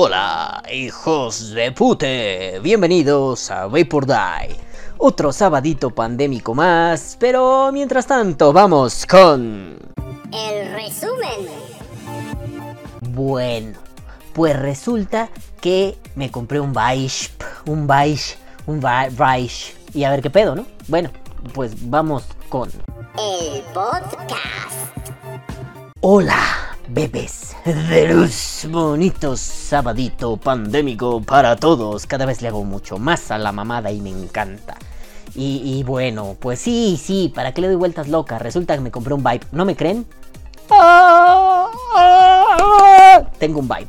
Hola, hijos de pute, bienvenidos a Vapor Die. Otro sabadito pandémico más, pero mientras tanto vamos con... El resumen. Bueno, pues resulta que me compré un Vaish, un Vaish, un Vaish, y a ver qué pedo, ¿no? Bueno, pues vamos con... El podcast. Hola, bebés de luz, bonitos sabadito pandémico para todos. Cada vez le hago mucho más a la mamada y me encanta. Y, bueno, pues sí, sí, ¿para qué le doy vueltas locas? Resulta que me compré un Vibe. ¿No me creen? Tengo un Vibe.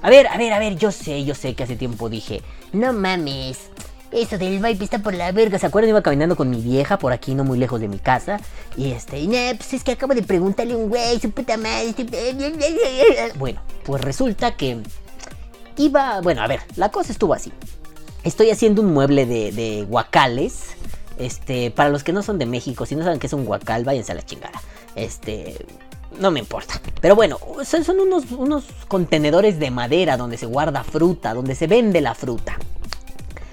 A ver, a ver, a ver, yo sé, yo sé que hace tiempo dije, no mames, eso del Vibe está por la verga. ¿Se acuerdan? Iba caminando con mi vieja por aquí, no muy lejos de mi casa. Y este, y pues es que acabo de preguntarle a un güey, su puta madre. Bueno, pues resulta que iba. Bueno, a ver, la cosa estuvo así. Estoy haciendo un mueble de, de guacales. Este, para los que no son de México, si no saben qué es un guacal, váyanse a la chingada. Este, no me importa. Pero bueno, son unos, unos contenedores de madera donde se guarda fruta, donde se vende la fruta.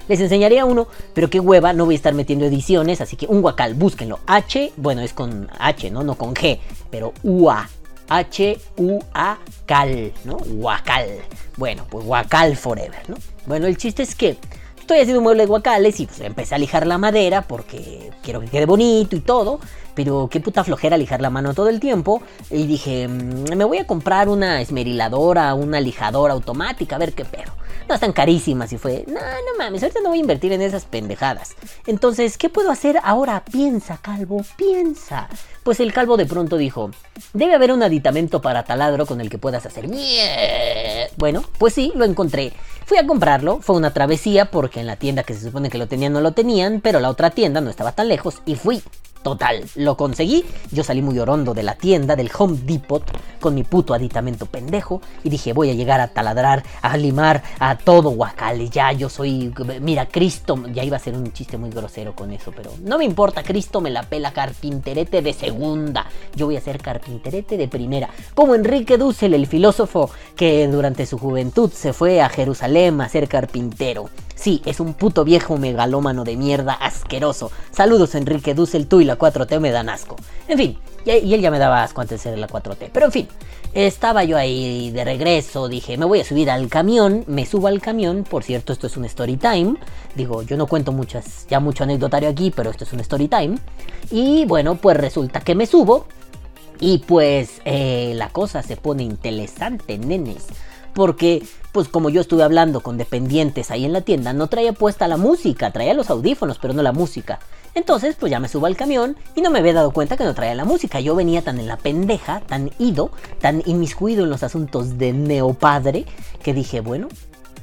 Les enseñaría uno, pero qué hueva, no voy a estar metiendo ediciones, así que un guacal, búsquenlo. H, bueno, es con H, ¿no? No con G, pero UA. H-U-A cal, ¿no? Guacal. Bueno, pues guacal forever, ¿no? Bueno, el chiste es que estoy haciendo un mueble de guacales y pues empecé a lijar la madera porque quiero que quede bonito y todo. Pero qué puta flojera lijar la mano todo el tiempo. Y dije, mm, me voy a comprar una esmeriladora, una lijadora automática, a ver qué pedo no están carísimas. Y fue, no, no mames, ahorita no voy a invertir en esas pendejadas. Entonces, ¿qué puedo hacer ahora? Piensa, calvo, piensa. Pues el calvo de pronto dijo, debe haber un aditamento para taladro con el que puedas hacer Bueno, pues sí, lo encontré. Fui a comprarlo, fue una travesía porque en la tienda que se supone que lo tenían no lo tenían, pero la otra tienda no estaba tan lejos y fui. Total, lo conseguí. Yo salí muy orondo de la tienda del Home Depot con mi puto aditamento pendejo y dije, voy a llegar a taladrar, a limar, a todo guacale. Ya yo soy, mira, Cristo, ya iba a ser un chiste muy grosero con eso, pero no me importa, Cristo me la pela carpinterete de segunda. Yo voy a ser carpinterete de primera. Como Enrique Dussel, el filósofo que durante su juventud se fue a Jerusalén a ser carpintero. Sí, es un puto viejo megalómano de mierda asqueroso. Saludos Enrique Dussel, tú y la 4T me dan asco. En fin, y, él ya me daba asco antes de ser la 4T. Pero en fin, estaba yo ahí de regreso, dije, me voy a subir al camión, me subo al camión, por cierto, esto es un story time. Digo, yo no cuento muchas, ya mucho anecdotario aquí, pero esto es un story time. Y bueno, pues resulta que me subo y pues eh, la cosa se pone interesante, nenes porque pues como yo estuve hablando con dependientes ahí en la tienda, no traía puesta la música, traía los audífonos, pero no la música. Entonces, pues ya me subo al camión y no me había dado cuenta que no traía la música. Yo venía tan en la pendeja, tan ido, tan inmiscuido en los asuntos de neopadre, que dije, bueno,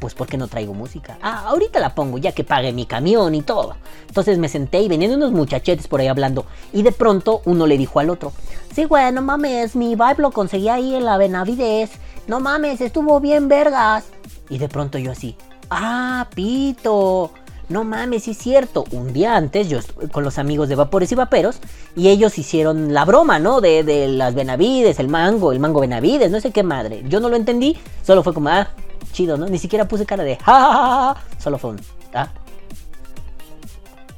pues ¿por qué no traigo música? Ah, ahorita la pongo ya que pague mi camión y todo. Entonces me senté y venían unos muchachetes por ahí hablando y de pronto uno le dijo al otro, sí, güey, no mames, mi vibe lo conseguí ahí en la Benavides no mames, estuvo bien vergas. Y de pronto yo así, ah, pito. No mames, sí es cierto. Un día antes yo estuve con los amigos de Vapores y Vaperos y ellos hicieron la broma, ¿no? De, de las Benavides, el mango, el mango Benavides, no sé qué madre. Yo no lo entendí, solo fue como, ah, chido, ¿no? Ni siquiera puse cara de, ja, ja, ja, ja. Solo fue un, ah,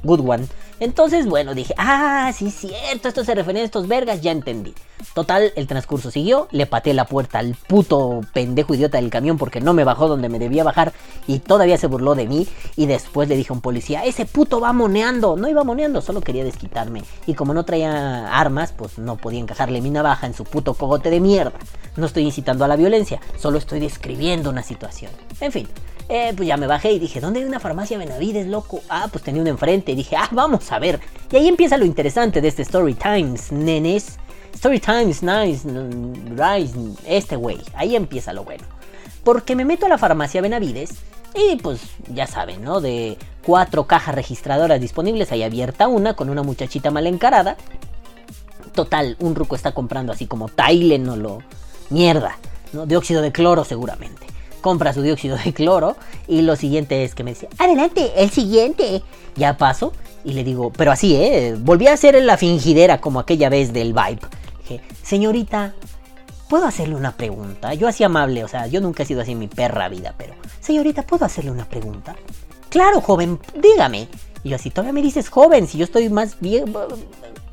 good one. Entonces, bueno, dije, ah, sí es cierto, esto se refiere a estos vergas, ya entendí. Total, el transcurso siguió, le pateé la puerta al puto pendejo idiota del camión porque no me bajó donde me debía bajar y todavía se burló de mí y después le dije a un policía, ese puto va moneando, no iba moneando, solo quería desquitarme y como no traía armas, pues no podía encajarle mi navaja en su puto cogote de mierda. No estoy incitando a la violencia, solo estoy describiendo una situación. En fin, eh, pues ya me bajé y dije, ¿dónde hay una farmacia Benavides, loco? Ah, pues tenía una enfrente y dije, ah, vamos a ver. Y ahí empieza lo interesante de este Story Times, nenes. Story Times, nice, rise, este güey. Ahí empieza lo bueno. Porque me meto a la farmacia Benavides y pues ya saben, ¿no? De cuatro cajas registradoras disponibles, hay abierta una con una muchachita mal encarada. Total, un ruco está comprando así como Tylen o lo... Mierda, ¿no? Dióxido de cloro seguramente compra su dióxido de cloro y lo siguiente es que me dice, adelante, el siguiente. Ya paso y le digo, pero así, ¿eh? Volví a hacer la fingidera como aquella vez del vibe. Dije, señorita, ¿puedo hacerle una pregunta? Yo así amable, o sea, yo nunca he sido así en mi perra vida, pero, señorita, ¿puedo hacerle una pregunta? Claro, joven, dígame. Y yo así, todavía me dices joven, si yo estoy más bien...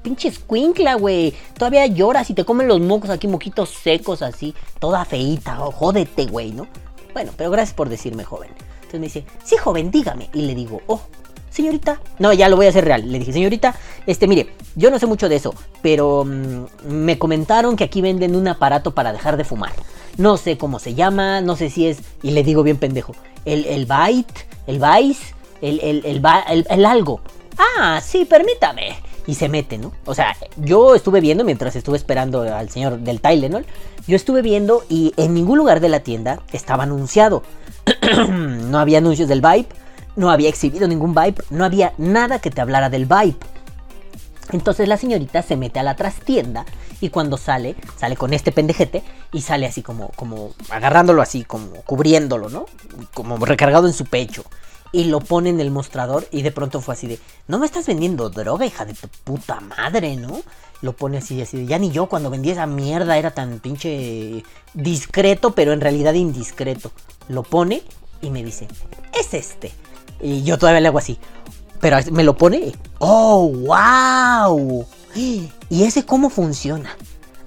Pinche escuincla, güey. Todavía lloras y te comen los mocos aquí, moquitos secos así. Toda feíta. Oh, jódete, güey, ¿no? Bueno, pero gracias por decirme joven. Entonces me dice, sí, joven, dígame. Y le digo, oh, señorita. No, ya lo voy a hacer real. Le dije, señorita, este, mire, yo no sé mucho de eso, pero mm, me comentaron que aquí venden un aparato para dejar de fumar. No sé cómo se llama, no sé si es, y le digo bien pendejo, el, el Byte, el Vice, el, el, el, el- el algo. Ah, sí, permítame. Y se mete, ¿no? O sea, yo estuve viendo mientras estuve esperando al señor del Tylenol. Yo estuve viendo y en ningún lugar de la tienda estaba anunciado. no había anuncios del Vibe, no había exhibido ningún Vibe, no había nada que te hablara del Vibe. Entonces la señorita se mete a la trastienda y cuando sale, sale con este pendejete y sale así como, como agarrándolo así, como cubriéndolo, ¿no? Como recargado en su pecho. Y lo pone en el mostrador y de pronto fue así de, no me estás vendiendo droga, hija de tu puta madre, ¿no? Lo pone así, así de, ya ni yo cuando vendí esa mierda era tan pinche discreto, pero en realidad indiscreto. Lo pone y me dice, es este. Y yo todavía le hago así, pero me lo pone. ¡Oh, wow! ¿Y ese cómo funciona?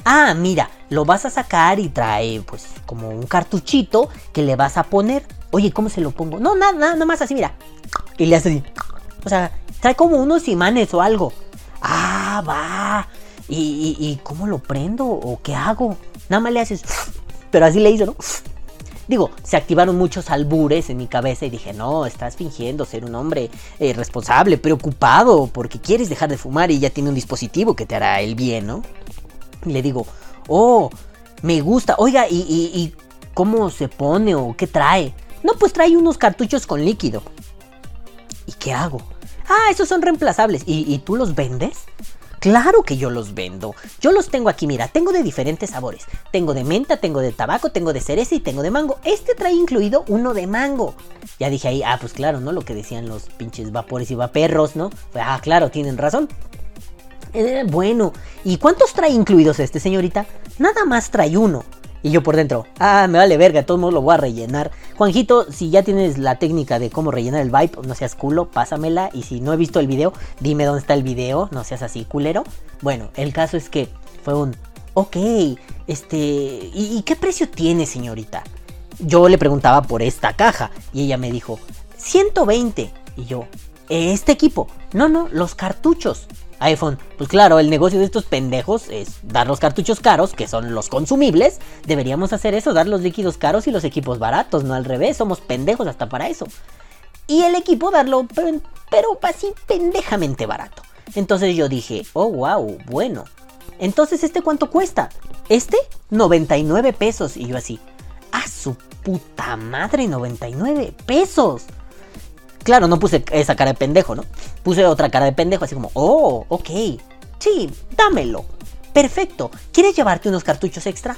Ah, mira, lo vas a sacar y trae pues como un cartuchito que le vas a poner. Oye, ¿cómo se lo pongo? No, nada, nada, nada más así, mira. Y le hace así. O sea, trae como unos imanes o algo. Ah, va. ¿Y, y, y cómo lo prendo o qué hago? Nada más le haces. Pero así le hizo, ¿no? Digo, se activaron muchos albures en mi cabeza y dije, no, estás fingiendo ser un hombre eh, responsable, preocupado, porque quieres dejar de fumar y ya tiene un dispositivo que te hará el bien, ¿no? Y le digo, oh, me gusta, oiga, ¿y, y, y cómo se pone o qué trae? No, pues trae unos cartuchos con líquido. ¿Y qué hago? Ah, esos son reemplazables. ¿Y, tú los vendes? Claro que yo los vendo. Yo los tengo aquí, mira, tengo de diferentes sabores. Tengo de menta, tengo de tabaco, tengo de cereza y tengo de mango. Este trae incluido uno de mango. Ya dije ahí, ah, pues claro, ¿no? Lo que decían los pinches vapores y vaperros, ¿no? Ah, claro, tienen razón. Eh, bueno, ¿y cuántos trae incluidos este, señorita? Nada más trae uno. Y yo por dentro, ah, me vale verga, de todos lo voy a rellenar. Juanjito, si ya tienes la técnica de cómo rellenar el vibe, no seas culo, pásamela. Y si no he visto el video, dime dónde está el video, no seas así culero. Bueno, el caso es que fue un, ok, este, ¿y, y qué precio tiene, señorita? Yo le preguntaba por esta caja y ella me dijo, 120. Y yo, ¿este equipo? No, no, los cartuchos iPhone. Pues claro, el negocio de estos pendejos es dar los cartuchos caros, que son los consumibles. Deberíamos hacer eso, dar los líquidos caros y los equipos baratos, no al revés. Somos pendejos hasta para eso. Y el equipo darlo, pero, así pendejamente barato. Entonces yo dije, oh, wow, bueno. Entonces, ¿este cuánto cuesta? Este, 99 pesos. Y yo así, a su puta madre, 99 pesos. Claro, no puse esa cara de pendejo, ¿no? Puse otra cara de pendejo, así como, oh, ok. Sí, dámelo. Perfecto. ¿Quieres llevarte unos cartuchos extra?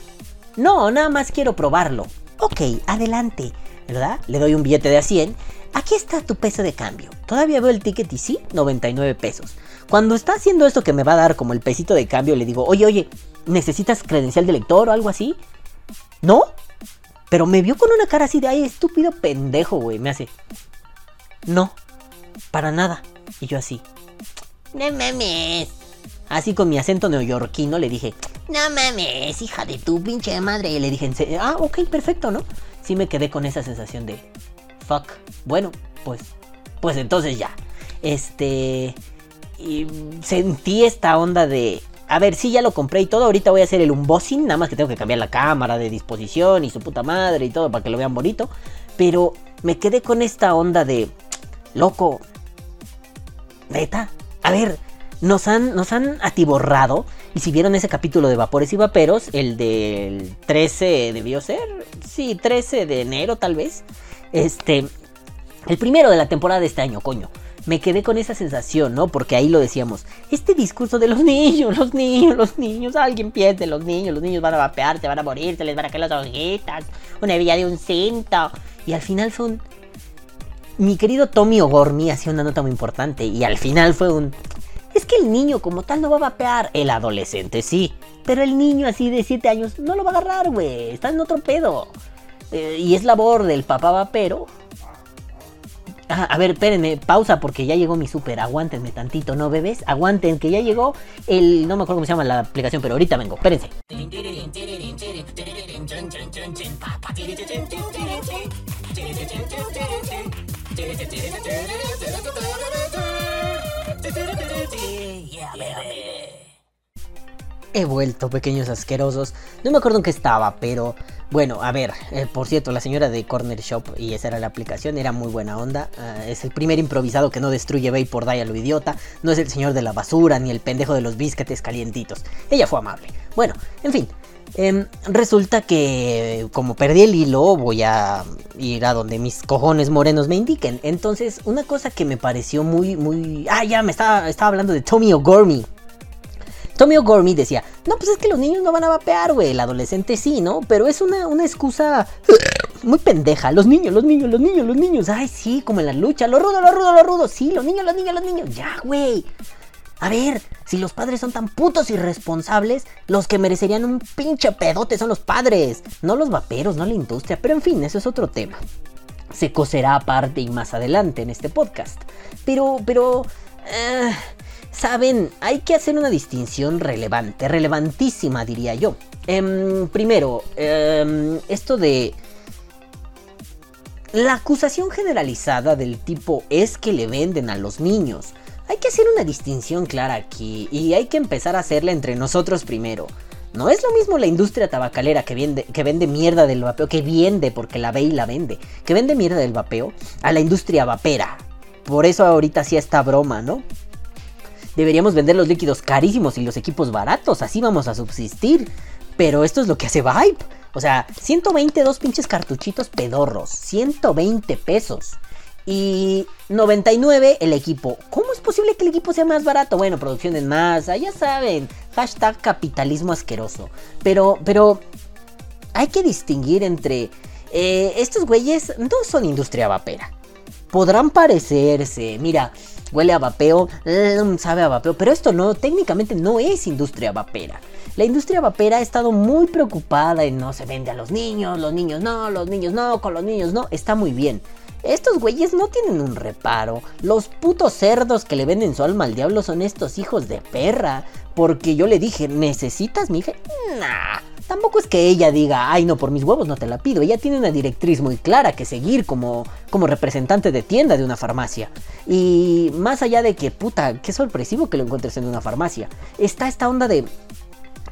No, nada más quiero probarlo. Ok, adelante. ¿Verdad? Le doy un billete de a 100. Aquí está tu peso de cambio. Todavía veo el ticket y sí, 99 pesos. Cuando está haciendo esto que me va a dar como el pesito de cambio, le digo, oye, oye, ¿necesitas credencial de lector o algo así? ¿No? Pero me vio con una cara así de, ay, estúpido pendejo, güey. Me hace, no, para nada. Y yo así, No mames. así con mi acento neoyorquino le dije, No mames, hija de tu pinche madre. y le dije, "¿En serio? ah, ok, perfecto, ¿no? Sí me quedé con esa sensación de, fuck, bueno, pues, pues entonces ya. Este, sentí esta onda de, a ver, sí, ya lo compré y todo, ahorita voy a hacer el unboxing, nada más que tengo que cambiar la cámara de disposición y su puta madre y todo para que lo vean bonito. Pero me quedé con esta onda de, loco, neta, a ver, nos han, nos han atiborrado. Y si vieron ese capítulo de Vapores y Vaperos, el del 13 debió ser, sí, 13 de enero tal vez. Este, el primero de la temporada de este año, coño. Me quedé con esa sensación, ¿no? Porque ahí lo decíamos. Este discurso de los niños, los niños, los niños. Alguien piense, los niños, los niños van a vapear, se van a morir, se les van a caer las hojitas. Una villa de un cinto. Y al final son mi querido Tommy O'Gormy hacía una nota muy importante y al final fue un... Es que el niño como tal no va a vapear, el adolescente sí, pero el niño así de 7 años no lo va a agarrar, güey, está en otro pedo. Eh, y es labor del papá vapero. Ah, a ver, espérenme, pausa porque ya llegó mi súper, aguántenme tantito, ¿no, bebés? Aguanten, que ya llegó el... no me acuerdo cómo se llama la aplicación, pero ahorita vengo, espérense. He vuelto, pequeños asquerosos. No me acuerdo en qué estaba, pero bueno, a ver, eh, por cierto, la señora de Corner Shop, y esa era la aplicación, era muy buena onda. Ah, es el primer improvisado que no destruye Bay por a lo idiota. No es el señor de la basura ni el pendejo de los bisquetes calientitos. Ella fue amable. Bueno, en fin. Em, resulta que como perdí el hilo voy a ir a donde mis cojones morenos me indiquen. Entonces una cosa que me pareció muy, muy... Ah, ya me estaba, estaba hablando de Tommy O'Gormy. Tommy O'Gormy decía, no, pues es que los niños no van a vapear, güey, el adolescente sí, ¿no? Pero es una, una excusa muy pendeja. Los niños, los niños, los niños, los niños. Ay, sí, como en la lucha, lo rudo, lo rudo, lo rudo. Sí, los niños, los niños, los niños. Ya, güey. A ver, si los padres son tan putos irresponsables, los que merecerían un pinche pedote son los padres, no los vaperos, no la industria. Pero en fin, eso es otro tema. Se coserá aparte y más adelante en este podcast. Pero, pero... Eh, Saben, hay que hacer una distinción relevante, relevantísima diría yo. Em, primero, em, esto de... La acusación generalizada del tipo es que le venden a los niños. Hay que hacer una distinción clara aquí y hay que empezar a hacerla entre nosotros primero. No es lo mismo la industria tabacalera que vende, que vende mierda del vapeo, que vende porque la ve y la vende, que vende mierda del vapeo, a la industria vapera. Por eso ahorita sí está broma, ¿no? Deberíamos vender los líquidos carísimos y los equipos baratos, así vamos a subsistir. Pero esto es lo que hace Vibe. O sea, 122 pinches cartuchitos pedorros, 120 pesos. Y 99 el equipo. ¿Cómo es posible que el equipo sea más barato? Bueno, producción en masa, ya saben. Hashtag capitalismo asqueroso. Pero, pero hay que distinguir entre... Eh, estos güeyes no son industria vapera. Podrán parecerse. Mira, huele a vapeo, mm, sabe a vapeo, pero esto no, técnicamente no es industria vapera. La industria vapera ha estado muy preocupada en no se vende a los niños, los niños no, los niños no, con los niños no, está muy bien. Estos güeyes no tienen un reparo. Los putos cerdos que le venden su alma al diablo son estos hijos de perra. Porque yo le dije, ¿necesitas mi hija? Nah. Tampoco es que ella diga, ay no, por mis huevos no te la pido. Ella tiene una directriz muy clara que seguir como, como representante de tienda de una farmacia. Y más allá de que, puta, qué sorpresivo que lo encuentres en una farmacia. Está esta onda de...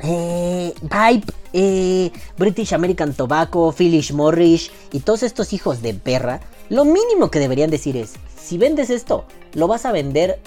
Eh, Pipe, eh, British American Tobacco, Phyllis Morris y todos estos hijos de perra. Lo mínimo que deberían decir es, si vendes esto, lo vas a vender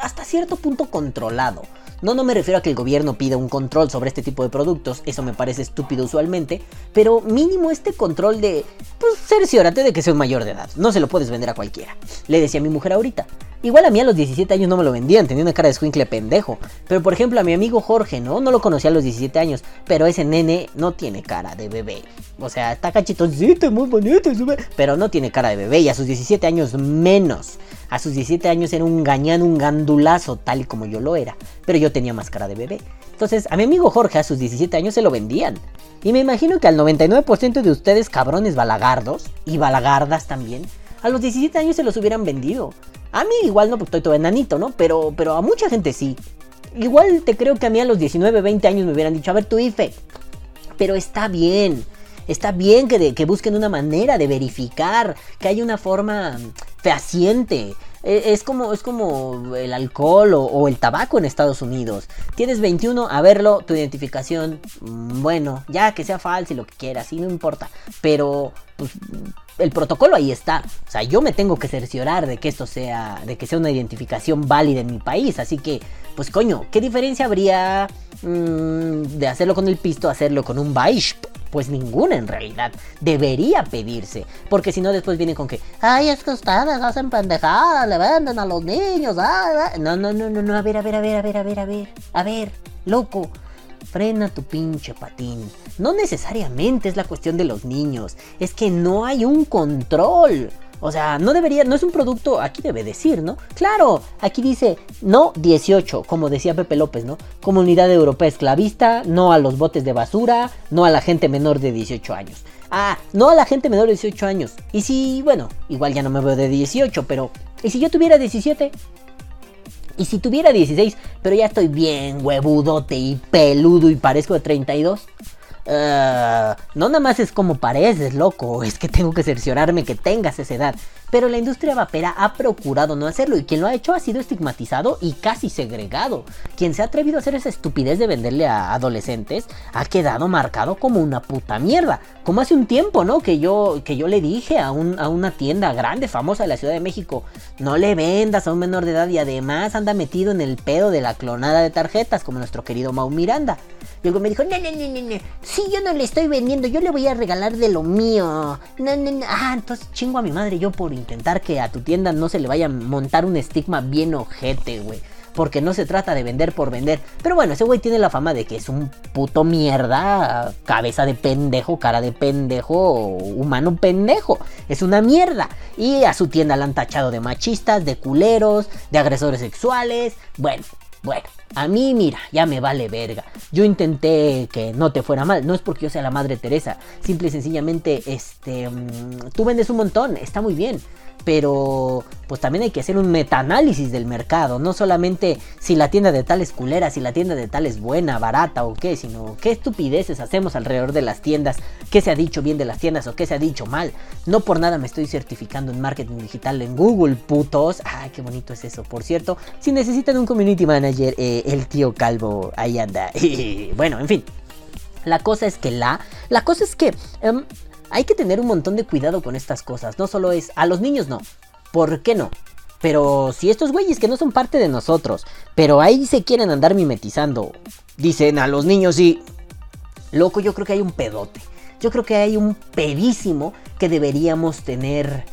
hasta cierto punto controlado. No, no me refiero a que el gobierno pida un control sobre este tipo de productos, eso me parece estúpido usualmente, pero mínimo este control de, pues cerciórate de que sea un mayor de edad, no se lo puedes vender a cualquiera. Le decía a mi mujer ahorita. Igual a mí a los 17 años no me lo vendían, tenía una cara de squinkle pendejo. Pero por ejemplo a mi amigo Jorge, ¿no? No lo conocía a los 17 años, pero ese nene no tiene cara de bebé. O sea, está cachetoncito, muy bonito, pero no tiene cara de bebé y a sus 17 años menos. A sus 17 años era un gañán, un gandulazo, tal como yo lo era. Pero yo tenía más cara de bebé. Entonces, a mi amigo Jorge a sus 17 años se lo vendían. Y me imagino que al 99% de ustedes, cabrones balagardos, y balagardas también, a los 17 años se los hubieran vendido. A mí igual no, porque estoy todo enanito, ¿no? Pero, pero a mucha gente sí. Igual te creo que a mí a los 19, 20 años me hubieran dicho, a ver tu IFE. Pero está bien. Está bien que, que busquen una manera de verificar, que haya una forma fehaciente. E, es como, es como el alcohol o, el tabaco en Estados Unidos. Tienes 21, a verlo, tu identificación, mm, bueno, ya que sea falso y lo que quieras, y no importa. Pero pues, el protocolo ahí está. O sea, yo me tengo que cerciorar de que esto sea, de que sea una identificación válida en mi país. Así que, pues coño, ¿qué diferencia habría mm, de hacerlo con el pisto a hacerlo con un Baishp? Pues ninguna en realidad. Debería pedirse. Porque si no, después vienen con que, ay, es que ustedes hacen pendejadas, le venden a los niños. No, no, no, no, no. A ver, a ver, a ver, a ver, a ver, a ver. A ver, loco. Frena tu pinche patín. No necesariamente es la cuestión de los niños. Es que no hay un control. O sea, no debería, no es un producto, aquí debe decir, ¿no? Claro, aquí dice no 18, como decía Pepe López, ¿no? Comunidad Europea Esclavista, no a los botes de basura, no a la gente menor de 18 años. Ah, no a la gente menor de 18 años. Y si, bueno, igual ya no me veo de 18, pero ¿y si yo tuviera 17? Y si tuviera 16, pero ya estoy bien huevudote y peludo y parezco de 32. Uh, no nada más es como pareces, loco, es que tengo que cerciorarme que tengas esa edad. Pero la industria vapera ha procurado no hacerlo y quien lo ha hecho ha sido estigmatizado y casi segregado. Quien se ha atrevido a hacer esa estupidez de venderle a adolescentes ha quedado marcado como una puta mierda. Como hace un tiempo, ¿no? Que yo, que yo le dije a, un, a una tienda grande, famosa de la Ciudad de México, no le vendas a un menor de edad y además anda metido en el pedo de la clonada de tarjetas como nuestro querido Mau Miranda. Luego me dijo, no, no, no, no, no, si yo no le estoy vendiendo, yo le voy a regalar de lo mío. No, no, no. Ah, entonces chingo a mi madre yo por intentar que a tu tienda no se le vaya a montar un estigma bien ojete, güey. Porque no se trata de vender por vender. Pero bueno, ese güey tiene la fama de que es un puto mierda. Cabeza de pendejo, cara de pendejo, humano pendejo. Es una mierda. Y a su tienda la han tachado de machistas, de culeros, de agresores sexuales. Bueno, bueno, a mí, mira, ya me vale verga. Yo intenté que no te fuera mal. No es porque yo sea la madre Teresa. Simple y sencillamente, este. mm, tú vendes un montón, está muy bien. Pero, pues también hay que hacer un metaanálisis del mercado. No solamente si la tienda de tal es culera, si la tienda de tal es buena, barata o qué, sino qué estupideces hacemos alrededor de las tiendas. Qué se ha dicho bien de las tiendas o qué se ha dicho mal. No por nada me estoy certificando en marketing digital en Google, putos. Ay, qué bonito es eso. Por cierto, si necesitan un community manager, eh, el tío Calvo ahí anda. bueno, en fin. La cosa es que la. La cosa es que. em, hay que tener un montón de cuidado con estas cosas. No solo es. A los niños no. ¿Por qué no? Pero si estos güeyes que no son parte de nosotros, pero ahí se quieren andar mimetizando, dicen a los niños y. Loco, yo creo que hay un pedote. Yo creo que hay un pedísimo que deberíamos tener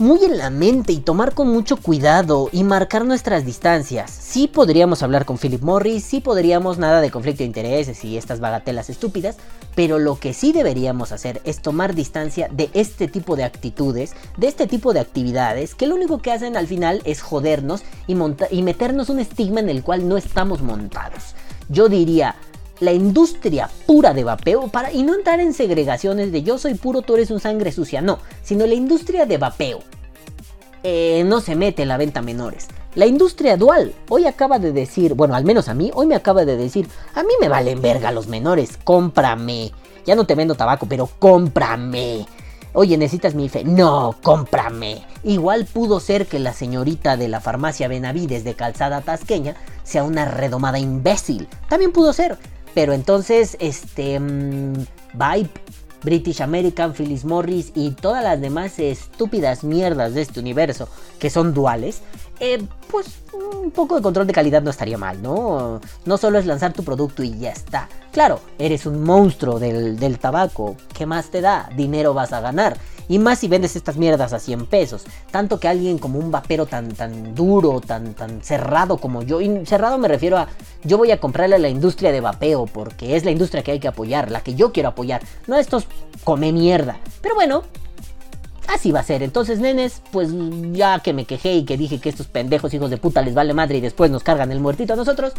muy en la mente y tomar con mucho cuidado y marcar nuestras distancias. Sí podríamos hablar con Philip Morris, sí podríamos nada de conflicto de intereses y estas bagatelas estúpidas, pero lo que sí deberíamos hacer es tomar distancia de este tipo de actitudes, de este tipo de actividades, que lo único que hacen al final es jodernos y, y meternos un estigma en el cual no estamos montados. Yo diría, la industria pura de vapeo para y no entrar en segregaciones de yo soy puro, tú eres un sangre sucia, no, sino la industria de vapeo. Eh, no se mete en la venta menores. La industria dual hoy acaba de decir, bueno, al menos a mí, hoy me acaba de decir, a mí me valen verga los menores, cómprame. Ya no te vendo tabaco, pero cómprame. Oye, ¿necesitas mi fe? No, cómprame. Igual pudo ser que la señorita de la farmacia Benavides de Calzada Tasqueña sea una redomada imbécil. También pudo ser. Pero entonces, este... mm, Vibe, British American, Phyllis Morris y todas las demás estúpidas mierdas de este universo que son duales, eh, pues un poco de control de calidad no estaría mal, ¿no? No solo es lanzar tu producto y ya está. Claro, eres un monstruo del, del tabaco. ¿Qué más te da? Dinero vas a ganar. Y más si vendes estas mierdas a 100 pesos. Tanto que alguien como un vapero tan, tan duro, tan, tan cerrado como yo. Y cerrado me refiero a. Yo voy a comprarle a la industria de vapeo. Porque es la industria que hay que apoyar. La que yo quiero apoyar. No estos come mierda. Pero bueno. Así va a ser. Entonces, nenes, pues ya que me quejé y que dije que estos pendejos hijos de puta les vale madre y después nos cargan el muertito a nosotros,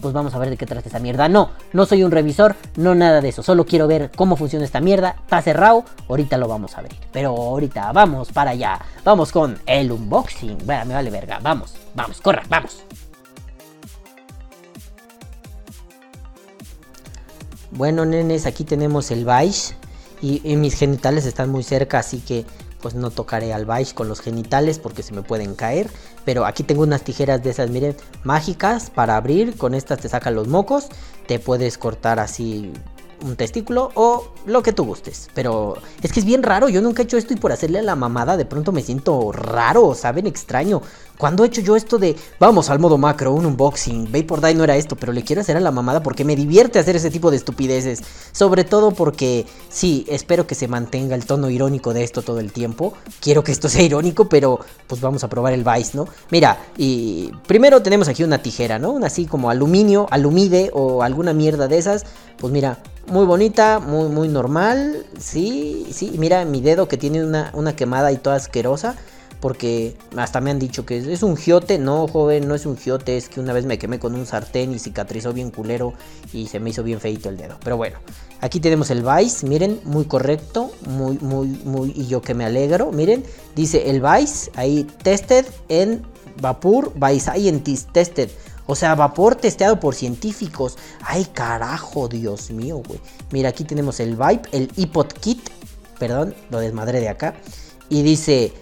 pues vamos a ver de qué trata esa mierda. No, no soy un revisor, no nada de eso. Solo quiero ver cómo funciona esta mierda. Está cerrado, ahorita lo vamos a abrir. Pero ahorita vamos para allá. Vamos con el unboxing. Me vale verga. Vamos, vamos, corra, vamos. Bueno, nenes, aquí tenemos el Vice. Y, y mis genitales están muy cerca, así que pues no tocaré al Vice con los genitales porque se me pueden caer. Pero aquí tengo unas tijeras de esas, miren, mágicas para abrir. Con estas te sacan los mocos. Te puedes cortar así un testículo o lo que tú gustes. Pero es que es bien raro, yo nunca he hecho esto y por hacerle a la mamada de pronto me siento raro, ¿saben? Extraño. ¿Cuándo he hecho yo esto de vamos al modo macro, un unboxing? Vapor Die no era esto, pero le quiero hacer a la mamada porque me divierte hacer ese tipo de estupideces. Sobre todo porque sí, espero que se mantenga el tono irónico de esto todo el tiempo. Quiero que esto sea irónico, pero pues vamos a probar el Vice, ¿no? Mira, y primero tenemos aquí una tijera, ¿no? Una así como aluminio, alumide o alguna mierda de esas. Pues mira, Muy bonita, muy, muy normal. Sí, sí. Mira mi dedo que tiene una, una quemada y toda asquerosa. Porque hasta me han dicho que es, un giote. No, joven, no es un giote. Es que una vez me quemé con un sartén y cicatrizó bien culero. Y se me hizo bien feito el dedo. Pero bueno, aquí tenemos el Vice. Miren, muy correcto. Muy, muy, muy. Y yo que me alegro. Miren, dice el Vice. Ahí tested en Vapor by Scientist tested. O sea, vapor testeado por científicos. Ay, carajo, Dios mío, güey. Mira, aquí tenemos el Vibe, el iPod Kit. Perdón, lo desmadré de acá. Y dice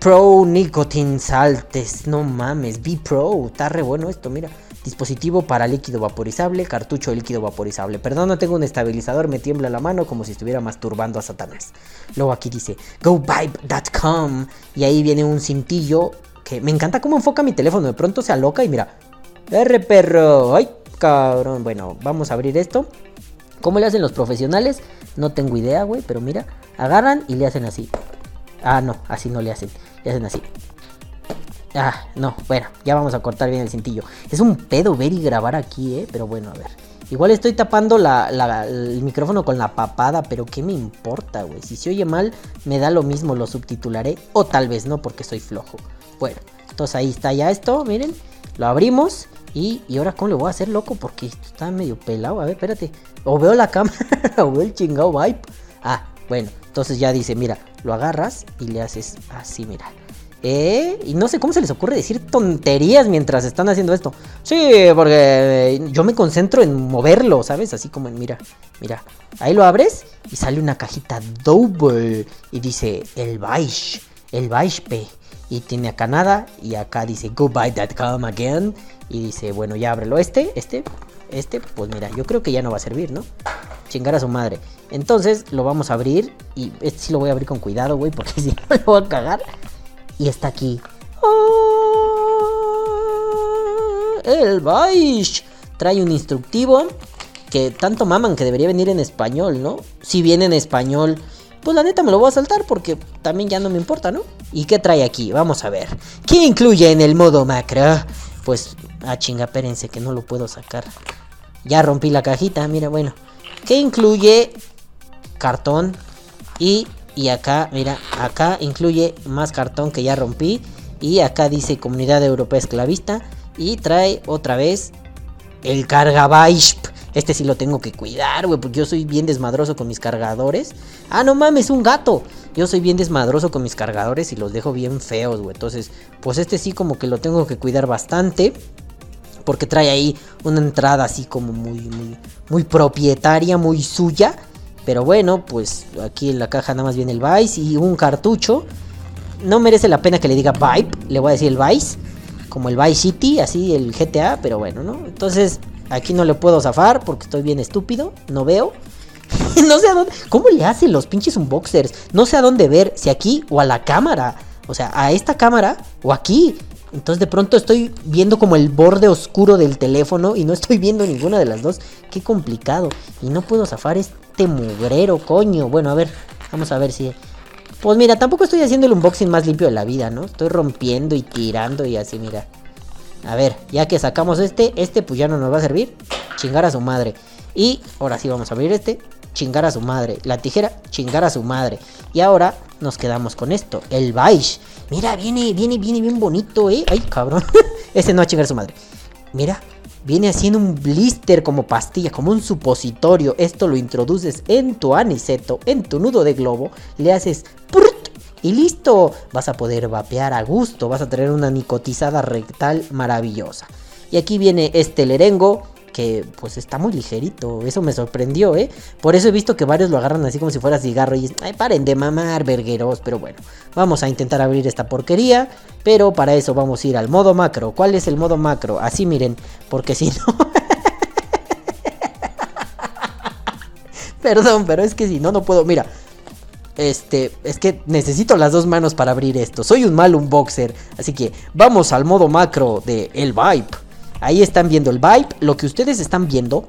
Pro Nicotine Saltes. No mames, B Pro. Está re bueno esto, mira. Dispositivo para líquido vaporizable, cartucho líquido vaporizable. Perdón, no tengo un estabilizador, me tiembla la mano como si estuviera masturbando a Satanás. Luego aquí dice GoVibe.com y ahí viene un cintillo que me encanta cómo enfoca mi teléfono. De pronto se aloca y mira, R perro. Ay, cabrón. Bueno, vamos a abrir esto. ¿Cómo le hacen los profesionales? No tengo idea, güey. Pero mira, agarran y le hacen así. Ah, no, así no le hacen. Le hacen así. Ah, no, bueno, ya vamos a cortar bien el cintillo. Es un pedo ver y grabar aquí, ¿eh? Pero bueno, a ver. Igual estoy tapando el micrófono con la papada, pero ¿qué me importa, güey? Si se oye mal, me da lo mismo, lo subtitularé. O tal vez no, porque soy flojo. Bueno, entonces ahí está ya esto, miren. Lo abrimos y, y, ahora, ¿cómo le voy a hacer, loco? Porque está medio pelado. A ver, espérate. O veo la cámara o veo el chingado vibe. Ah, bueno. Entonces ya dice, mira, lo agarras y le haces así, mira. ¿Eh? Y no sé cómo se les ocurre decir tonterías mientras están haciendo esto. Sí, porque yo me concentro en moverlo, ¿sabes? Así como en, mira, mira. Ahí lo abres y sale una cajita double. Y dice, el Baish, el Baish P. Y tiene acá nada. Y acá dice goodbye.com again. Y dice, bueno, ya ábrelo. Este, este, este, pues mira, yo creo que ya no va a servir, ¿no? Chingar a su madre. Entonces lo vamos a abrir. Y este sí lo voy a abrir con cuidado, güey, porque si no lo voy a cagar. Y está aquí. ¡Oh! El Baish. Trae un instructivo que tanto maman que debería venir en español, ¿no? Si viene en español pues la neta me lo voy a saltar porque también ya no me importa, ¿no? ¿Y qué trae aquí? Vamos a ver. ¿Qué incluye en el modo macro? Pues, ah, chinga, espérense que no lo puedo sacar. Ya rompí la cajita, mira, bueno. ¿Qué incluye? Cartón. Y, y acá, mira, acá incluye más cartón que ya rompí. Y acá dice Comunidad Europea Esclavista. Y trae otra vez el Cargabaisp. Este sí lo tengo que cuidar, güey, porque yo soy bien desmadroso con mis cargadores. Ah, no mames, un gato. Yo soy bien desmadroso con mis cargadores y los dejo bien feos, güey. Entonces, pues este sí como que lo tengo que cuidar bastante. Porque trae ahí una entrada así como muy, muy, muy propietaria, muy suya. Pero bueno, pues aquí en la caja nada más viene el Vice y un cartucho. No merece la pena que le diga Vibe, le voy a decir el Vice. Como el Vice City, así el GTA, pero bueno, ¿no? Entonces, Aquí no le puedo zafar porque estoy bien estúpido, no veo. no sé a dónde. ¿Cómo le hacen los pinches unboxers? No sé a dónde ver, si aquí o a la cámara. O sea, a esta cámara o aquí. Entonces de pronto estoy viendo como el borde oscuro del teléfono y no estoy viendo ninguna de las dos. Qué complicado. Y no puedo zafar este mugrero, coño. Bueno, a ver, vamos a ver si... Pues mira, tampoco estoy haciendo el unboxing más limpio de la vida, ¿no? Estoy rompiendo y tirando y así, mira. A ver, ya que sacamos este, este pues ya no nos va a servir. Chingar a su madre. Y ahora sí vamos a abrir este. Chingar a su madre. La tijera, chingar a su madre. Y ahora nos quedamos con esto. El Baish. Mira, viene, viene, viene bien bonito, eh. Ay, cabrón. este no va a chingar a su madre. Mira, viene haciendo un blister como pastilla, como un supositorio. Esto lo introduces en tu aniceto, en tu nudo de globo. Le haces y listo, vas a poder vapear a gusto, vas a tener una nicotizada rectal maravillosa. Y aquí viene este lerengo que pues está muy ligerito, eso me sorprendió, ¿eh? Por eso he visto que varios lo agarran así como si fuera cigarro y dicen, ay, paren de mamar, vergueros, pero bueno, vamos a intentar abrir esta porquería, pero para eso vamos a ir al modo macro. ¿Cuál es el modo macro? Así miren, porque si no... Perdón, pero es que si no, no puedo, mira, este, es que necesito las dos manos para abrir esto. Soy un mal unboxer. Así que vamos al modo macro de el Vibe. Ahí están viendo el Vibe. Lo que ustedes están viendo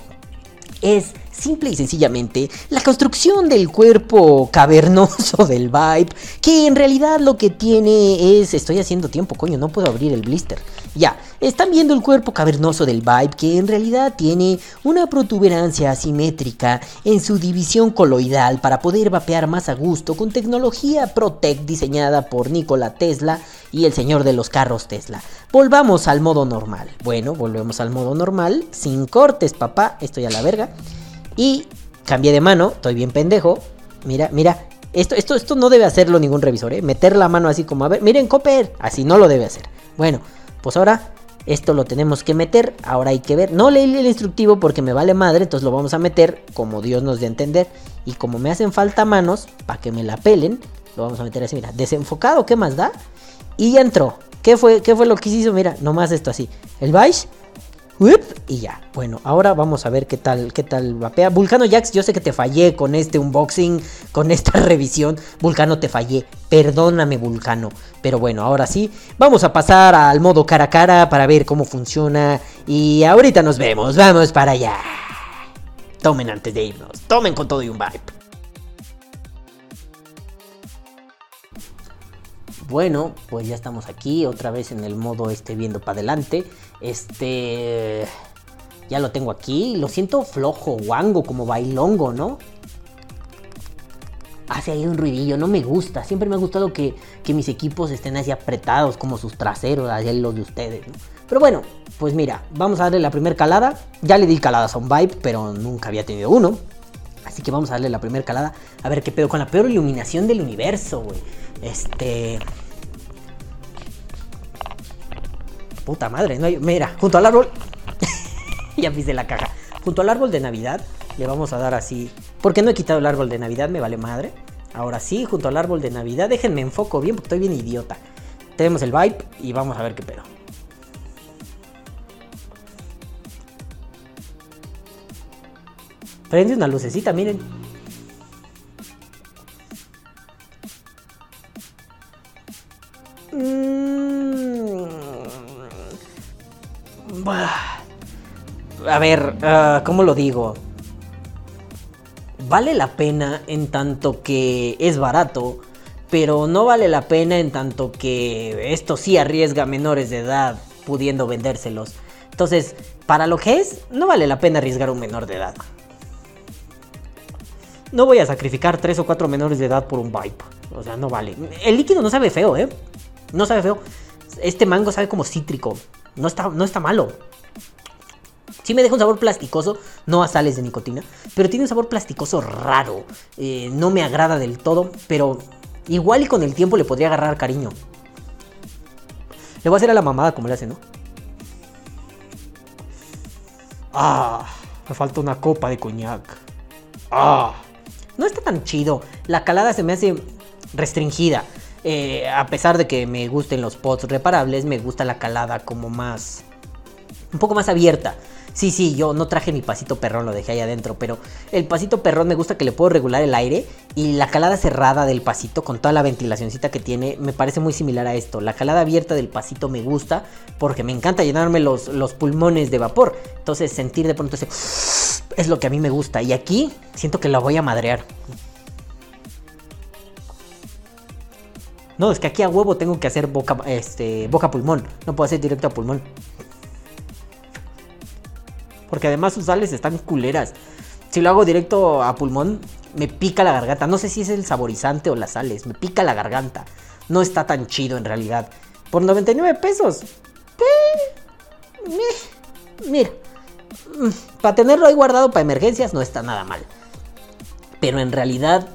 es simple y sencillamente la construcción del cuerpo cavernoso del Vibe, que en realidad lo que tiene es, estoy haciendo tiempo, coño, no puedo abrir el blister. Ya, están viendo el cuerpo cavernoso del Vibe, que en realidad tiene una protuberancia asimétrica en su división coloidal para poder vapear más a gusto con tecnología Protec diseñada por Nikola Tesla y el señor de los carros Tesla. Volvamos al modo normal. Bueno, volvemos al modo normal, sin cortes, papá, estoy a la verga. Y cambié de mano, estoy bien pendejo. Mira, mira, esto, esto, esto no debe hacerlo ningún revisor, ¿eh? Meter la mano así como, a ver, miren, Copper, así no lo debe hacer. Bueno, pues ahora esto lo tenemos que meter, ahora hay que ver. No leí el instructivo porque me vale madre, entonces lo vamos a meter como Dios nos dé a entender. Y como me hacen falta manos, para que me la pelen, lo vamos a meter así, mira, desenfocado, ¿qué más da? Y ya entró. ¿Qué fue, qué fue lo que hizo? Mira, nomás esto así. El Vice. Y ya. Bueno, ahora vamos a ver qué tal, qué tal vapea. Vulcano Jax, yo sé que te fallé con este unboxing, con esta revisión. Vulcano, te fallé. Perdóname, Vulcano. Pero bueno, ahora sí, vamos a pasar al modo cara a cara para ver cómo funciona. Y ahorita nos vemos. Vamos para allá. Tomen antes de irnos. Tomen con todo y un vibe. Bueno, pues ya estamos aquí, otra vez en el modo este viendo para adelante. Este. Ya lo tengo aquí. Lo siento flojo, guango, como bailongo, ¿no? Hace ahí un ruidillo, no me gusta. Siempre me ha gustado que, mis equipos estén así apretados como sus traseros, así los de ustedes, ¿no? Pero bueno, pues mira, vamos a darle la primera calada. Ya le di caladas a un Vibe, pero nunca había tenido uno. Así que vamos a darle la primera calada. A ver qué pedo con la peor iluminación del universo, güey. Este. Puta madre, no hay. Mira, junto al árbol. ya pise la caja. Junto al árbol de Navidad le vamos a dar así. Porque no he quitado el árbol de Navidad, me vale madre. Ahora sí, junto al árbol de Navidad. Déjenme enfoco bien porque estoy bien idiota. Tenemos el vibe y vamos a ver qué pedo. Prende una lucecita, miren. Ver, ah, ¿cómo lo digo? Vale la pena en tanto que es barato, pero no vale la pena en tanto que esto sí arriesga menores de edad pudiendo vendérselos. Entonces, para lo que es, no vale la pena arriesgar un menor de edad. No voy a sacrificar tres o cuatro menores de edad por un vibe. O sea, no vale. El líquido no sabe feo, ¿eh? No sabe feo. Este mango sabe como cítrico. No está, no está malo. Sí me deja un sabor plasticoso, no a sales de nicotina, pero tiene un sabor plasticoso raro. Eh, no me agrada del todo, pero igual y con el tiempo le podría agarrar cariño. Le voy a hacer a la mamada como le hace, ¿no? Ah, me falta una copa de coñac. Ah, no está tan chido. La calada se me hace restringida. Eh, a pesar de que me gusten los pots reparables, me gusta la calada como más... Un poco más abierta. Sí, sí, yo no traje mi pasito perrón, lo dejé ahí adentro, pero el pasito perrón me gusta que le puedo regular el aire y la calada cerrada del pasito con toda la ventilacioncita que tiene me parece muy similar a esto. La calada abierta del pasito me gusta porque me encanta llenarme los, los pulmones de vapor. Entonces sentir de pronto ese es lo que a mí me gusta y aquí siento que la voy a madrear. No, es que aquí a huevo tengo que hacer boca, este, boca pulmón. No puedo hacer directo a pulmón. Porque además sus sales están culeras. Si lo hago directo a pulmón, me pica la garganta. No sé si es el saborizante o las sales. Me pica la garganta. No está tan chido en realidad. Por 99 pesos. mira. Mm, para tenerlo ahí guardado para emergencias no está nada mal. Pero en realidad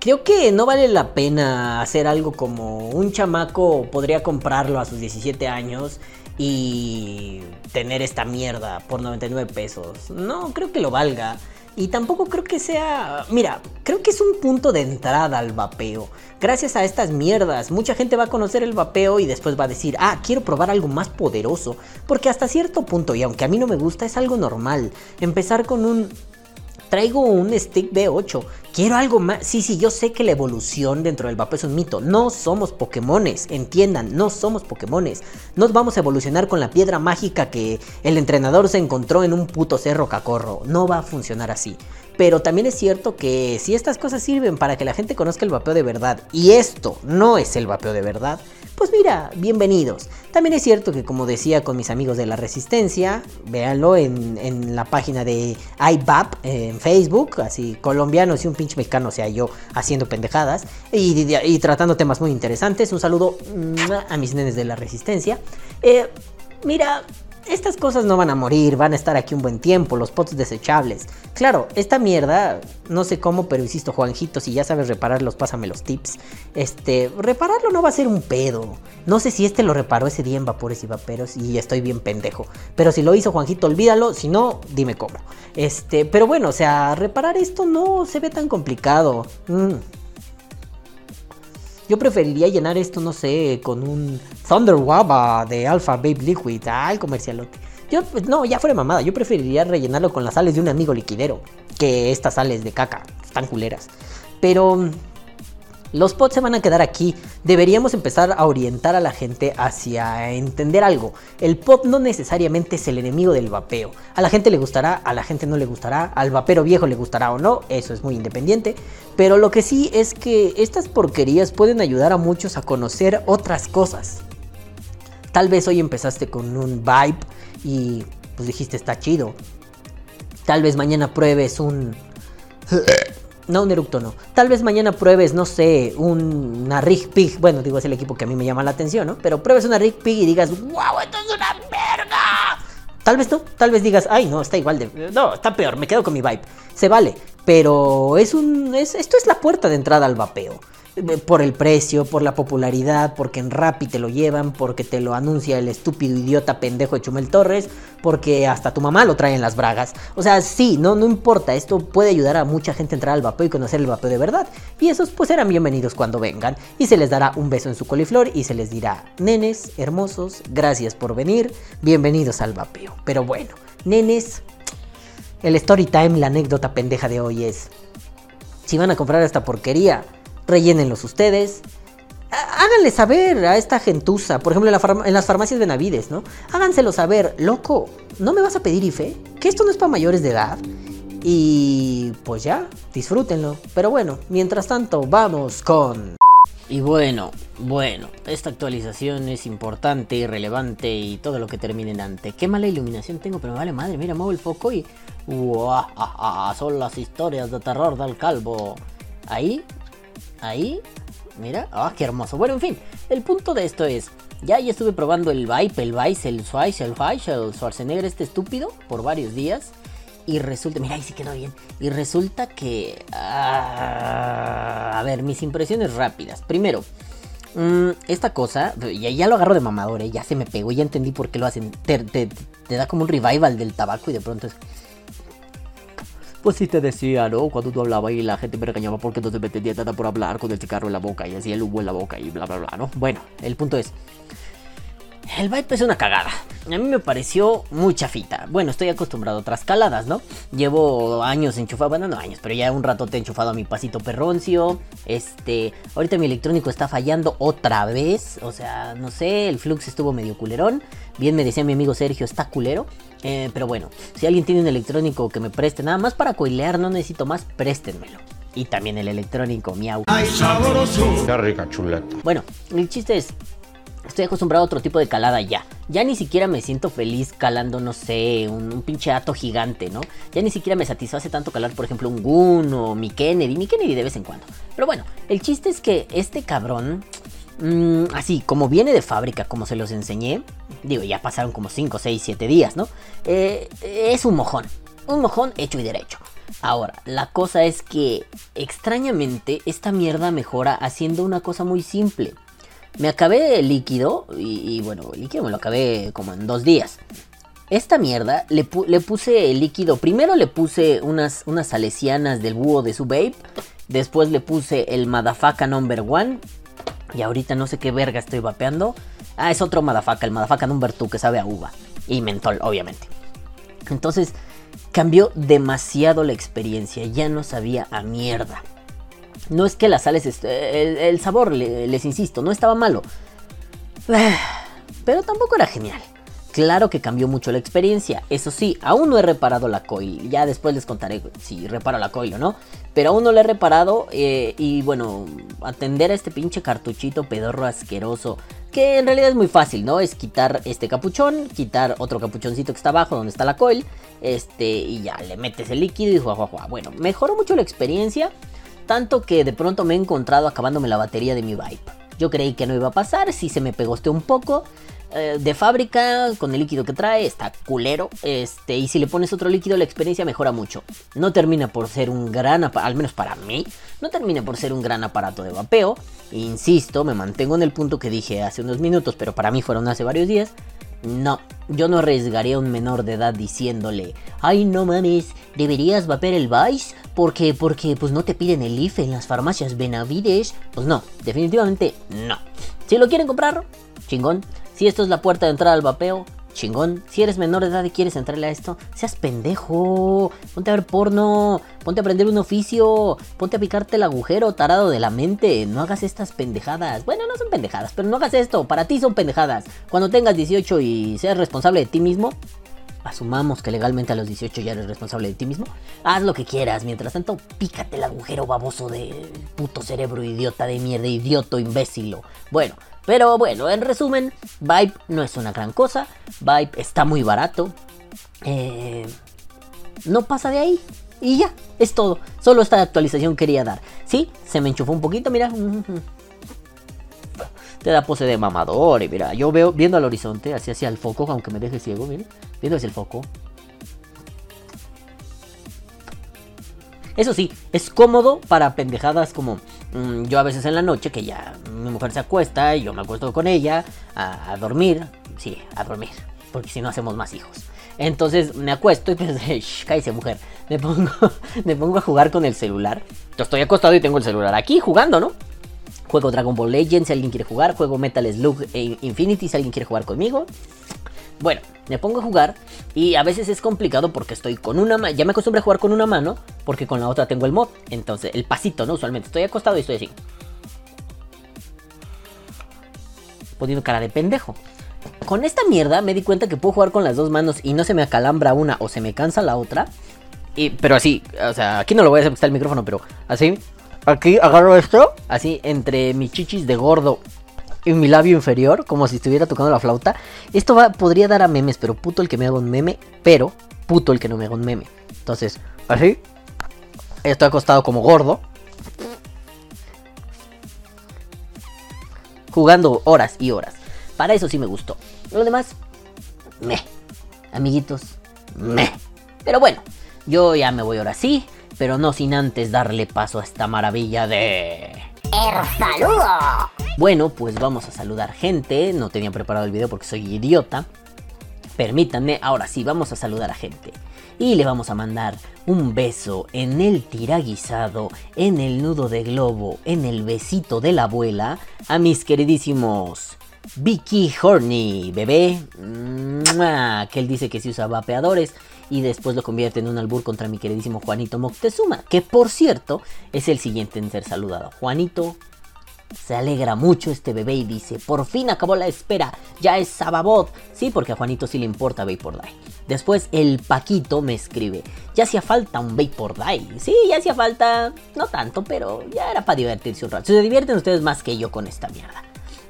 Creo que no vale la pena hacer algo como un chamaco podría comprarlo a sus 17 años y tener esta mierda por 99 pesos. No, creo que lo valga. Y tampoco creo que sea... Mira, creo que es un punto de entrada al vapeo. Gracias a estas mierdas, mucha gente va a conocer el vapeo y después va a decir, ah, quiero probar algo más poderoso. Porque hasta cierto punto, y aunque a mí no me gusta, es algo normal. Empezar con un traigo un stick B8. Quiero algo más. Sí, sí, yo sé que la evolución dentro del vapeo es un mito. No somos Pokémones, entiendan, no somos Pokémones. No vamos a evolucionar con la piedra mágica que el entrenador se encontró en un puto cerro cacorro. No va a funcionar así. Pero también es cierto que si estas cosas sirven para que la gente conozca el vapeo de verdad y esto no es el vapeo de verdad, pues mira, bienvenidos. También es cierto que como decía con mis amigos de la Resistencia, véanlo en, la página de iVap en Facebook, así colombianos y un pinche mexicano, sea yo, haciendo pendejadas y, tratando temas muy interesantes. Un saludo a mis nenes de la Resistencia. Eh, mira, estas cosas no van a morir, van a estar aquí un buen tiempo, los pots desechables. Claro, esta mierda, no sé cómo, pero insisto, Juanjito, si ya sabes repararlos, pásame los tips. Este, repararlo no va a ser un pedo. No sé si este lo reparó ese día en vapores y vaperos y estoy bien pendejo. Pero si lo hizo Juanjito, olvídalo, si no, dime cómo. Este, pero bueno, o sea, reparar esto no se ve tan complicado. Mm. Yo preferiría llenar esto, no sé, con un Thunder Waba de Alpha Babe Liquid. El comercialote. Yo, pues no, ya fuera mamada. Yo preferiría rellenarlo con las sales de un amigo liquidero que estas sales de caca. Están culeras. Pero los pods se van a quedar aquí. Deberíamos empezar a orientar a la gente hacia entender algo. El pod no necesariamente es el enemigo del vapeo. A la gente le gustará, a la gente no le gustará, al vapero viejo le gustará o no, eso es muy independiente. Pero lo que sí es que estas porquerías pueden ayudar a muchos a conocer otras cosas. Tal vez hoy empezaste con un vibe y pues dijiste está chido. Tal vez mañana pruebes un no, un eructo no. Tal vez mañana pruebes, no sé, una Rig Pig. Bueno, digo, es el equipo que a mí me llama la atención, ¿no? Pero pruebes una Rig Pig y digas, ¡Wow, esto es una verga! Tal vez no, tal vez digas, ay, no, está igual de. No, está peor, me quedo con mi vibe. Se vale. Pero es un. Es, esto es la puerta de entrada al vapeo. Por el precio, por la popularidad, porque en Rappi te lo llevan, porque te lo anuncia el estúpido idiota pendejo de Chumel Torres, porque hasta tu mamá lo trae en las bragas. O sea, sí, no, no importa, esto puede ayudar a mucha gente a entrar al vapeo y conocer el vapeo de verdad. Y esos pues serán bienvenidos cuando vengan. Y se les dará un beso en su coliflor y se les dirá, nenes, hermosos, gracias por venir, bienvenidos al vapeo. Pero bueno, nenes, el story time, la anécdota pendeja de hoy es, si van a comprar esta porquería, rellénenlos ustedes. Háganle saber a esta gentuza, por ejemplo en, las farmacias de Navides, ¿no? Háganselo saber, loco, ¿no me vas a pedir IFE? Que esto no es para mayores de edad. Y pues ya, disfrútenlo. Pero bueno, mientras tanto, vamos con... Y bueno, bueno, esta actualización es importante y relevante y todo lo que termine en ante. Qué mala iluminación tengo, pero vale madre, mira, muevo el foco y... ¡Uah! Son las historias de terror del calvo. Ahí Ahí, mira, ah, qué hermoso. Bueno, en fin, el punto de esto es, ya, ya estuve probando el Vipe, el Vice, el Swice, el Vice, el Schwarzenegger este estúpido por varios días. Y resulta, mira, ahí sí quedó bien. Y resulta que... Ah, a ver, mis impresiones rápidas. Primero, mm, esta cosa, ya, ya, lo agarro de mamador, ¿eh? ya se me pegó, ya entendí por qué lo hacen. Te, te, da como un revival del tabaco y de pronto es... Pues sí te decía, ¿no? Cuando tú hablabas y la gente me regañaba porque no te metía nada por hablar con el cigarro en la boca y así el humo en la boca y bla bla bla, ¿no? Bueno, el punto es. El Vipe es una cagada. A mí me pareció muy chafita. Bueno, estoy acostumbrado a otras caladas, ¿no? Llevo años enchufado, bueno, no años, pero ya un rato te he enchufado a mi pasito perroncio. Este, ahorita mi electrónico está fallando otra vez. O sea, no sé, el flux estuvo medio culerón. Bien me decía mi amigo Sergio, está culero. Eh, pero bueno, si alguien tiene un electrónico que me preste nada más para coilear, no necesito más, préstenmelo. Y también el electrónico, miau. ¡Ay, sabroso! Qué rica chuleta. Bueno, el chiste es, estoy acostumbrado a otro tipo de calada ya. Ya ni siquiera me siento feliz calando, no sé, un, pinche ato gigante, ¿no? Ya ni siquiera me satisface tanto calar, por ejemplo, un Goon o mi Kennedy, mi Kennedy de vez en cuando. Pero bueno, el chiste es que este cabrón Mm, así, como viene de fábrica, como se los enseñé, digo, ya pasaron como 5, 6, 7 días, ¿no? Eh, es un mojón, un mojón hecho y derecho. Ahora, la cosa es que extrañamente esta mierda mejora haciendo una cosa muy simple. Me acabé líquido y, bueno, líquido me lo acabé como en dos días. Esta mierda le, puse el líquido. Primero le puse unas, unas salesianas del búho de su vape. Después le puse el Madafaka Number One. Y ahorita no sé qué verga estoy vapeando. Ah, es otro Madafaka, el Madafaka Number 2 que sabe a uva. Y mentol, obviamente. Entonces, cambió demasiado la experiencia, ya no sabía a mierda. No es que las sales, est- el, el sabor, le- les insisto, no estaba malo. Pero tampoco era genial. Claro que cambió mucho la experiencia. Eso sí, aún no he reparado la coil. Ya después les contaré si reparo la coil o no. Pero aún no la he reparado. eh, y bueno, atender a este pinche cartuchito pedorro asqueroso. Que en realidad es muy fácil, ¿no? Es quitar este capuchón, quitar otro capuchoncito que está abajo donde está la coil. Este, y ya le metes el líquido y juá. Bueno, mejoró mucho la experiencia. Tanto que de pronto me he encontrado acabándome la batería de mi Vibe. Yo creí que no iba a pasar, sí se me pegoste un poco. eh, de fábrica, con el líquido que trae, está culero. Este, y si le pones otro líquido, la experiencia mejora mucho. No termina por ser un gran aparato, al menos para mí, no termina por ser un gran aparato de vapeo. Insisto, me mantengo en el punto que dije hace unos minutos, pero para mí fueron hace varios días. No, yo no arriesgaría a un menor de edad diciéndole, ay no mames, deberías vapear el Vice porque, porque pues no te piden el IFE en las farmacias Benavides. Pues no, definitivamente no. Si lo quieren comprar, chingón. Si esto es la puerta de entrada al vapeo, chingón. Si eres menor de edad y quieres entrarle a esto, seas pendejo. Ponte a ver porno, ponte a aprender un oficio, ponte a picarte el agujero tarado de la mente. No hagas estas pendejadas. Bueno, no son pendejadas, pero no hagas esto. Para ti son pendejadas. Cuando tengas 18 y seas responsable de ti mismo, asumamos que legalmente a los 18 ya eres responsable de ti mismo, haz lo que quieras. Mientras tanto, pícate el agujero baboso de puto cerebro idiota de mierda, idioto, imbécilo. Bueno, pero bueno, en resumen, Vibe no es una gran cosa. Vibe está muy barato. Eh, no pasa de ahí. Y ya, es todo. Solo esta actualización quería dar. Sí, se me enchufó un poquito, mira. Te da pose de mamador. Y mira, yo veo viendo al horizonte, así hacia el foco, aunque me deje ciego, mira. Viendo hacia el foco. Eso sí, es cómodo para pendejadas como mm, yo a veces en la noche, que ya mi mujer se acuesta y yo me acuesto con ella a, dormir. Sí, a dormir, porque si no hacemos más hijos. Entonces me acuesto y shh, cállese mujer. Me pongo, me pongo a jugar con el celular. Yo estoy acostado y tengo el celular aquí jugando, ¿no? Juego Dragon Ball Legends si alguien quiere jugar. Juego Metal Slug e Infinity si alguien quiere jugar conmigo. Bueno, me pongo a jugar y a veces es complicado porque estoy con una mano. Ya me acostumbré a jugar con una mano porque con la otra tengo el mod. Entonces, el pasito, ¿no? Usualmente estoy acostado y estoy así. Poniendo cara de pendejo. Con esta mierda me di cuenta que puedo jugar con las dos manos y no se me acalambra una o se me cansa la otra. Y, pero así, o sea, aquí no lo voy a hacer porque está el micrófono, pero así. Aquí agarro esto, así entre mis chichis de gordo y mi labio inferior, como si estuviera tocando la flauta. Esto va, podría dar a memes, pero puto el que me haga un meme, pero puto el que no me haga un meme. Entonces, así. Estoy acostado como gordo. Jugando horas y horas. Para eso sí me gustó. Lo demás, me. Amiguitos, me. Pero bueno, yo ya me voy ahora sí, pero no sin antes darle paso a esta maravilla de... ¡El saludo! Bueno, pues vamos a saludar gente. No tenía preparado el video porque soy idiota. Permítanme, ahora sí, vamos a saludar a gente. Y le vamos a mandar un beso en el tiraguisado, en el nudo de globo, en el besito de la abuela, a mis queridísimos Vicky Horny, bebé. Que él dice que si usa vapeadores y después lo convierte en un albur contra mi queridísimo Juanito Moctezuma, que por cierto es el siguiente en ser saludado. Juanito se alegra mucho este bebé y dice, por fin acabó la espera, ya es Sababot. Sí, porque a Juanito sí le importa Vapor Die. Después el Paquito me escribe, ya hacía falta un Vapor Die. Sí, ya hacía falta, no tanto, pero ya era para divertirse un rato. Se divierten ustedes más que yo con esta mierda.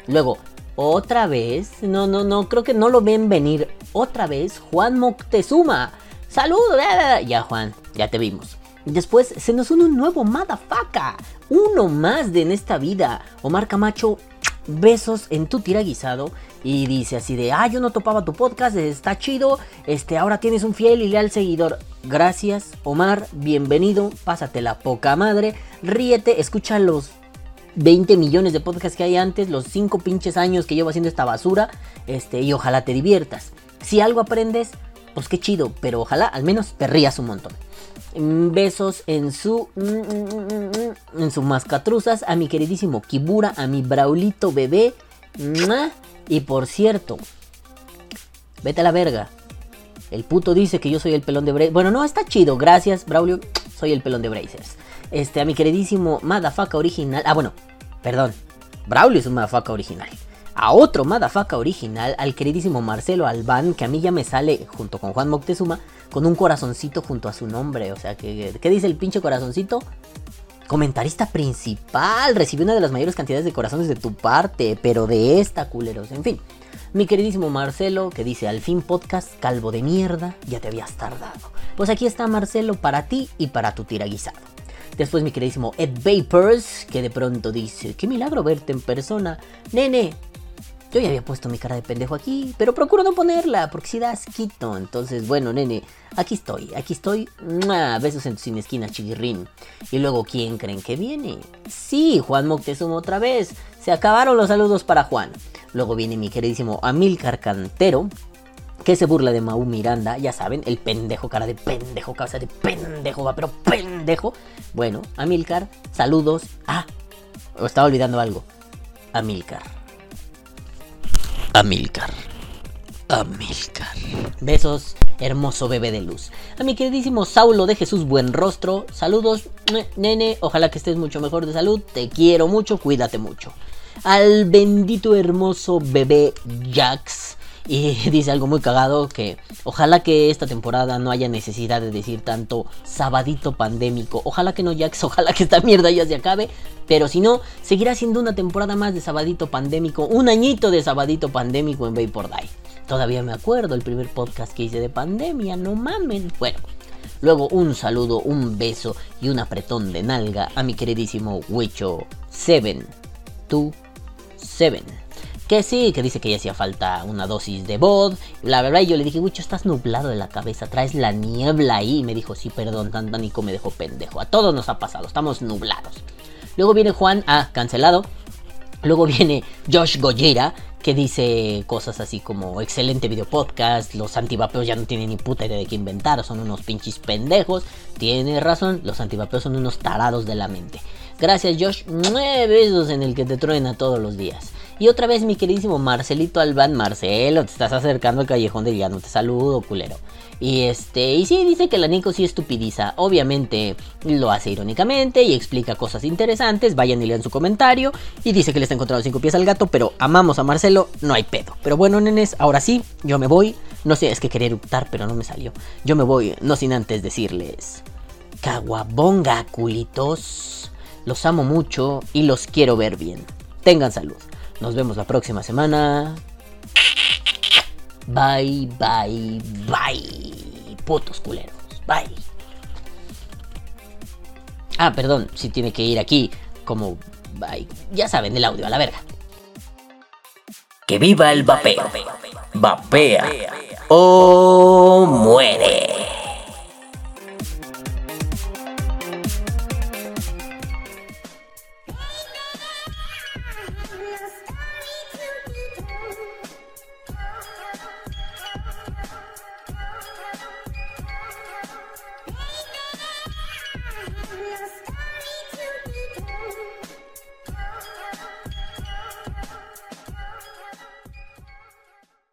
Luego, otra vez, no, no, no, creo que no lo ven venir. Otra vez, Juan Moctezuma. Saludos, ya Juan, ya te vimos. Después se nos une un nuevo madafaca. Uno más de en esta vida. Omar Camacho, besos en tu tiraguisado. Y dice así de, ah, yo no topaba tu podcast, está chido. Este, ahora tienes un fiel y leal seguidor. Gracias, Omar, bienvenido. Pásatela poca madre. Ríete, escucha los 20 millones de podcasts que hay antes, los 5 pinches años que llevo haciendo esta basura. Este, y ojalá te diviertas. Si algo aprendes, pues qué chido, pero ojalá al menos te rías un montón. Besos en su. En su mascatruzas. A mi queridísimo Kibura. A mi Braulito bebé. Y por cierto. Vete a la verga. El puto dice que yo soy el pelón de Brazers. Bueno, no, está chido. Gracias, Braulio. Soy el pelón de Brazers. Este, a mi queridísimo Madafaca original. Ah, bueno, perdón. Braulio es un Madafaca original. A otro Madafaca original, al queridísimo Marcelo Albán, que a mí ya me sale junto con Juan Moctezuma, con un corazoncito junto a su nombre. O sea, que, ¿qué dice el pinche corazoncito? Comentarista principal, recibí una de las mayores cantidades de corazones de tu parte, pero de esta, culeros. En fin, mi queridísimo Marcelo, que dice, al fin podcast, calvo de mierda, ya te habías tardado. Pues aquí está Marcelo para ti y para tu tiraguisado. Después mi queridísimo Ed Vapors, que de pronto dice, qué milagro verte en persona. Nene, yo ya había puesto mi cara de pendejo aquí, pero procuro no ponerla, porque si da asquito. Entonces, bueno, nene, aquí estoy, aquí estoy. Besos en tu sin esquina, chiquirrín. Y luego, ¿quién creen que viene? Sí, Juan Moctezuma otra vez. Se acabaron los saludos para Juan. Luego viene mi queridísimo Amilcar Cantero, que se burla de Mau Miranda, ya saben, el pendejo, cara de pendejo, cabeza de pendejo, va, pero pendejo. Bueno, Amilcar, saludos. Ah, estaba olvidando algo. Amilcar. Amilcar. Amilcar. Besos, hermoso bebé de luz. A mi queridísimo Saulo de Jesús Buen Rostro. Saludos, nene. Ojalá que estés mucho mejor de salud. Te quiero mucho, cuídate mucho. Al bendito hermoso bebé Jax. Y dice algo muy cagado que ojalá que esta temporada no haya necesidad de decir tanto sabadito pandémico. Ojalá que no, Jax, ojalá que esta mierda ya se acabe. Pero si no, seguirá siendo una temporada más de sabadito pandémico. Un añito de sabadito pandémico en Vapor Die. Todavía me acuerdo el primer podcast que hice de pandemia, no mamen. Bueno, luego un saludo, un beso y un apretón de nalga a mi queridísimo Wicho 727. Que sí, que dice que ya hacía falta una dosis de bod. La verdad, yo le dije, Wicho, estás nublado de la cabeza, traes la niebla ahí. Y me dijo, sí, perdón, tan Nico me dejó pendejo. A todos nos ha pasado, estamos nublados. Luego viene Juan, ah, cancelado. Luego viene Josh Gojira, que dice cosas así como excelente video podcast, los antivapeos ya no tienen ni puta idea de qué inventar, son unos pinches pendejos. Tiene razón, los antivapeos son unos tarados de la mente. Gracias Josh, nueve besos en el que te truena todos los días. Y otra vez mi queridísimo Marcelito Albán, Marcelo, te estás acercando al callejón del no te saludo, culero. Y este, y sí, dice que la Nico sí estupidiza. Obviamente lo hace irónicamente y explica cosas interesantes. Vayan y lean su comentario. Y dice que le está encontrando cinco pies al gato, pero amamos a Marcelo, no hay pedo. Pero bueno, nenes, ahora sí, yo me voy. No sé, es que quería eruptar, pero no me salió. Yo me voy, no sin antes decirles. Caguabonga, culitos. Los amo mucho y los quiero ver bien. Tengan salud. Nos vemos la próxima semana. Bye, bye, bye. Putos culeros. Bye. Ah, perdón, si tiene que ir aquí como... Bye. Ya saben, el audio, a la verga. Que viva el vapeo. Vapea o muere.